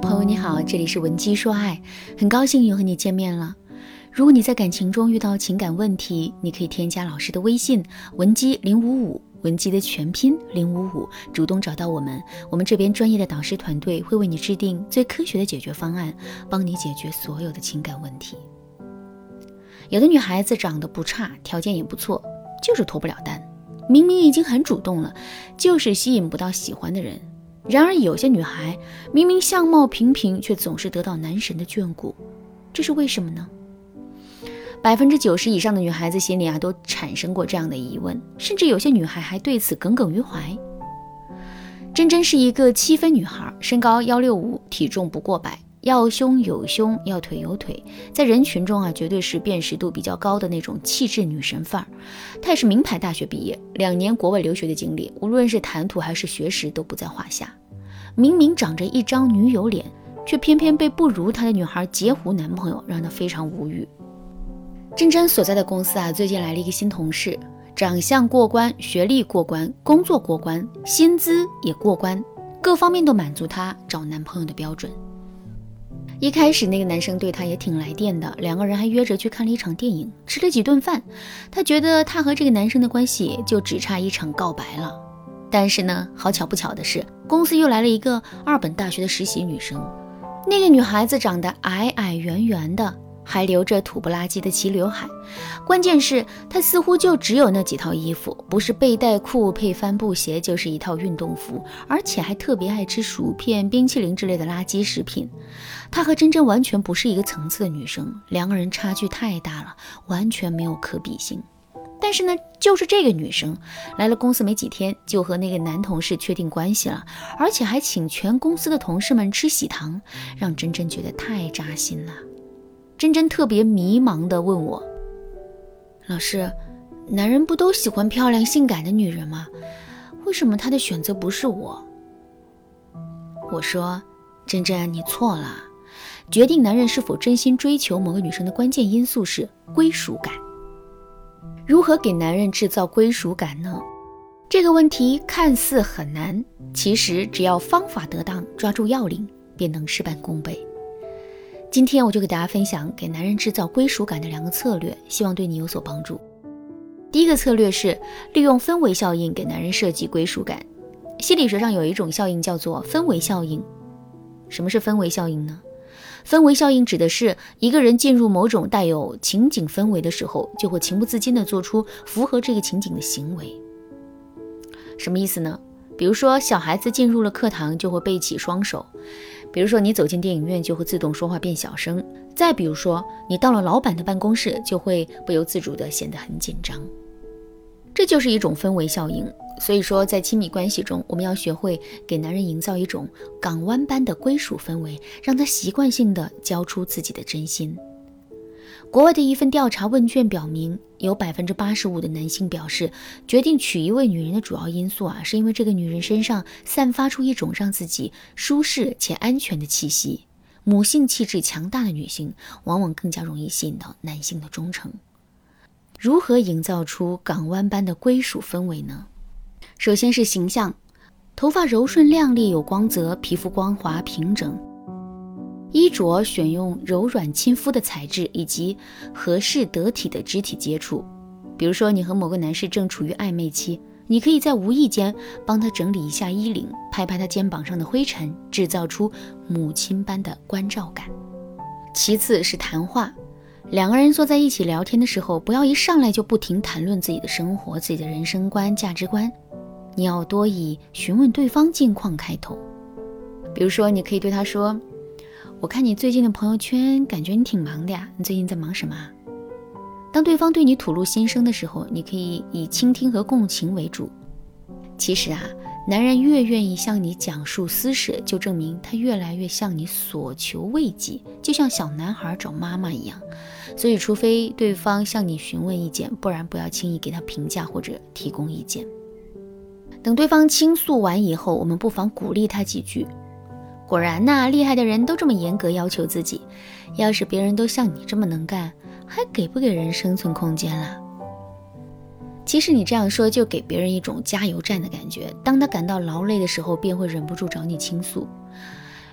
朋友你好，这里是文姬说爱，很高兴又和你见面了。如果你在感情中遇到情感问题，你可以添加老师的微信文姬零五五，文姬的全拼零五五，主动找到我们，我们这边专业的导师团队会为你制定最科学的解决方案，帮你解决所有的情感问题。有的女孩子长得不差，条件也不错，就是脱不了单，明明已经很主动了，就是吸引不到喜欢的人。然而，有些女孩明明相貌平平，却总是得到男神的眷顾，这是为什么呢？百分之九十以上的女孩子心里啊，都产生过这样的疑问，甚至有些女孩还对此耿耿于怀。真真是一个七分女孩，身高幺六五，体重不过百。要胸有胸，要腿有腿，在人群中啊，绝对是辨识度比较高的那种气质女神范儿。她也是名牌大学毕业，两年国外留学的经历，无论是谈吐还是学识都不在话下。明明长着一张女友脸，却偏偏被不如她的女孩截胡男朋友，让她非常无语。真真所在的公司啊，最近来了一个新同事，长相过关，学历过关，工作过关，薪资也过关，各方面都满足她找男朋友的标准。一开始那个男生对她也挺来电的，两个人还约着去看了一场电影，吃了几顿饭。她觉得她和这个男生的关系就只差一场告白了。但是呢，好巧不巧的是，公司又来了一个二本大学的实习女生。那个女孩子长得矮矮圆圆的。还留着土不拉几的齐刘海，关键是她似乎就只有那几套衣服，不是背带裤配帆布鞋，就是一套运动服，而且还特别爱吃薯片、冰淇淋之类的垃圾食品。她和真真完全不是一个层次的女生，两个人差距太大了，完全没有可比性。但是呢，就是这个女生来了公司没几天，就和那个男同事确定关系了，而且还请全公司的同事们吃喜糖，让真真觉得太扎心了。真真特别迷茫地问我：“老师，男人不都喜欢漂亮性感的女人吗？为什么他的选择不是我？”我说：“真真，你错了。决定男人是否真心追求某个女生的关键因素是归属感。如何给男人制造归属感呢？这个问题看似很难，其实只要方法得当，抓住要领，便能事半功倍。”今天我就给大家分享给男人制造归属感的两个策略，希望对你有所帮助。第一个策略是利用氛围效应给男人设计归属感。心理学上有一种效应叫做氛围效应。什么是氛围效应呢？氛围效应指的是一个人进入某种带有情景氛围的时候，就会情不自禁地做出符合这个情景的行为。什么意思呢？比如说，小孩子进入了课堂就会背起双手。比如说，你走进电影院就会自动说话变小声；再比如说，你到了老板的办公室就会不由自主的显得很紧张。这就是一种氛围效应。所以说，在亲密关系中，我们要学会给男人营造一种港湾般的归属氛围，让他习惯性的交出自己的真心。国外的一份调查问卷表明，有百分之八十五的男性表示，决定娶一位女人的主要因素啊，是因为这个女人身上散发出一种让自己舒适且安全的气息。母性气质强大的女性，往往更加容易吸引到男性的忠诚。如何营造出港湾般的归属氛围呢？首先是形象，头发柔顺亮丽有光泽，皮肤光滑平整。衣着选用柔软亲肤的材质，以及合适得体的肢体接触。比如说，你和某个男士正处于暧昧期，你可以在无意间帮他整理一下衣领，拍拍他肩膀上的灰尘，制造出母亲般的关照感。其次是谈话，两个人坐在一起聊天的时候，不要一上来就不停谈论自己的生活、自己的人生观、价值观，你要多以询问对方近况开头。比如说，你可以对他说。我看你最近的朋友圈，感觉你挺忙的呀。你最近在忙什么？当对方对你吐露心声的时候，你可以以倾听和共情为主。其实啊，男人越愿意向你讲述私事，就证明他越来越向你索求慰藉，就像小男孩找妈妈一样。所以，除非对方向你询问意见，不然不要轻易给他评价或者提供意见。等对方倾诉完以后，我们不妨鼓励他几句。果然呐，厉害的人都这么严格要求自己。要是别人都像你这么能干，还给不给人生存空间了？其实你这样说，就给别人一种加油站的感觉。当他感到劳累的时候，便会忍不住找你倾诉。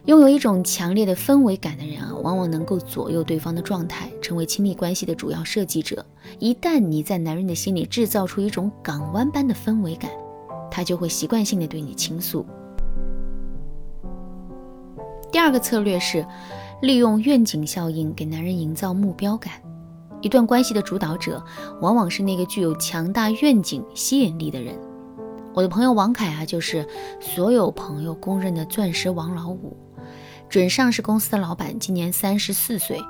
拥有一种强烈的氛围感的人啊，往往能够左右对方的状态，成为亲密关系的主要设计者。一旦你在男人的心里制造出一种港湾般的氛围感，他就会习惯性的对你倾诉。第二个策略是利用愿景效应给男人营造目标感。一段关系的主导者，往往是那个具有强大愿景吸引力的人。我的朋友王凯啊，就是所有朋友公认的钻石王老五。准上市公司的老板，今年三十四岁，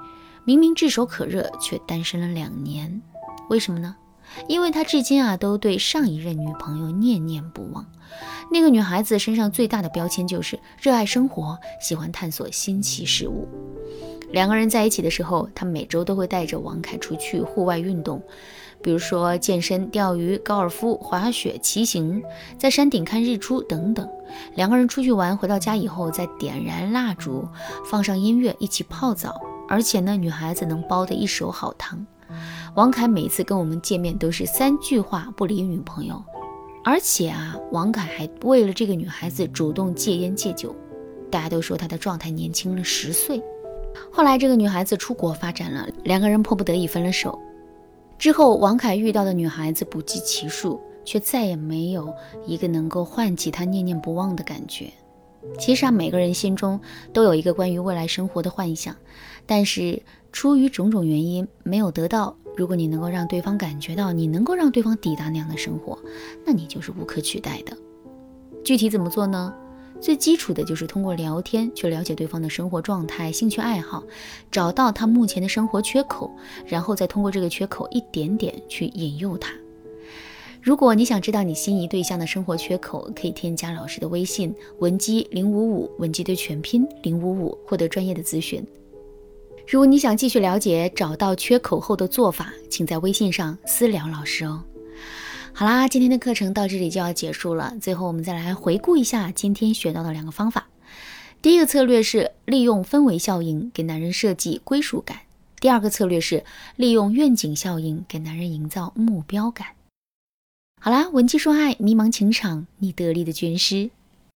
明明炙手可热，却单身了两年，为什么呢？因为他至今啊都对上一任女朋友念念不忘。那个女孩子身上最大的标签就是热爱生活，喜欢探索新奇事物。两个人在一起的时候，他每周都会带着王凯出去户外运动。比如说健身、钓鱼、高尔夫、滑雪、骑行，在山顶看日出等等。两个人出去玩，回到家以后再点燃蜡烛，放上音乐，一起泡澡。而且呢，女孩子能煲的一手好汤。王凯每次跟我们见面都是三句话不离女朋友，而且啊，王凯还为了这个女孩子主动戒烟戒酒。大家都说他的状态年轻了十岁。后来这个女孩子出国发展了，两个人迫不得已分了手。之后，王凯遇到的女孩子不计其数，却再也没有一个能够唤起他念念不忘的感觉。其实啊，每个人心中都有一个关于未来生活的幻想，但是出于种种原因没有得到。如果你能够让对方感觉到你能够让对方抵达那样的生活，那你就是无可取代的。具体怎么做呢？最基础的就是通过聊天去了解对方的生活状态、兴趣爱好，找到他目前的生活缺口，然后再通过这个缺口一点点去引诱他。如果你想知道你心仪对象的生活缺口，可以添加老师的微信文姬零五五，文姬的全拼零五五，获得专业的咨询。如果你想继续了解找到缺口后的做法，请在微信上私聊老师哦。好啦，今天的课程到这里就要结束了。最后，我们再来回顾一下今天学到的两个方法。第一个策略是利用氛围效应给男人设计归属感；第二个策略是利用愿景效应给男人营造目标感。好啦，文姬说爱，迷茫情场，你得力的军师。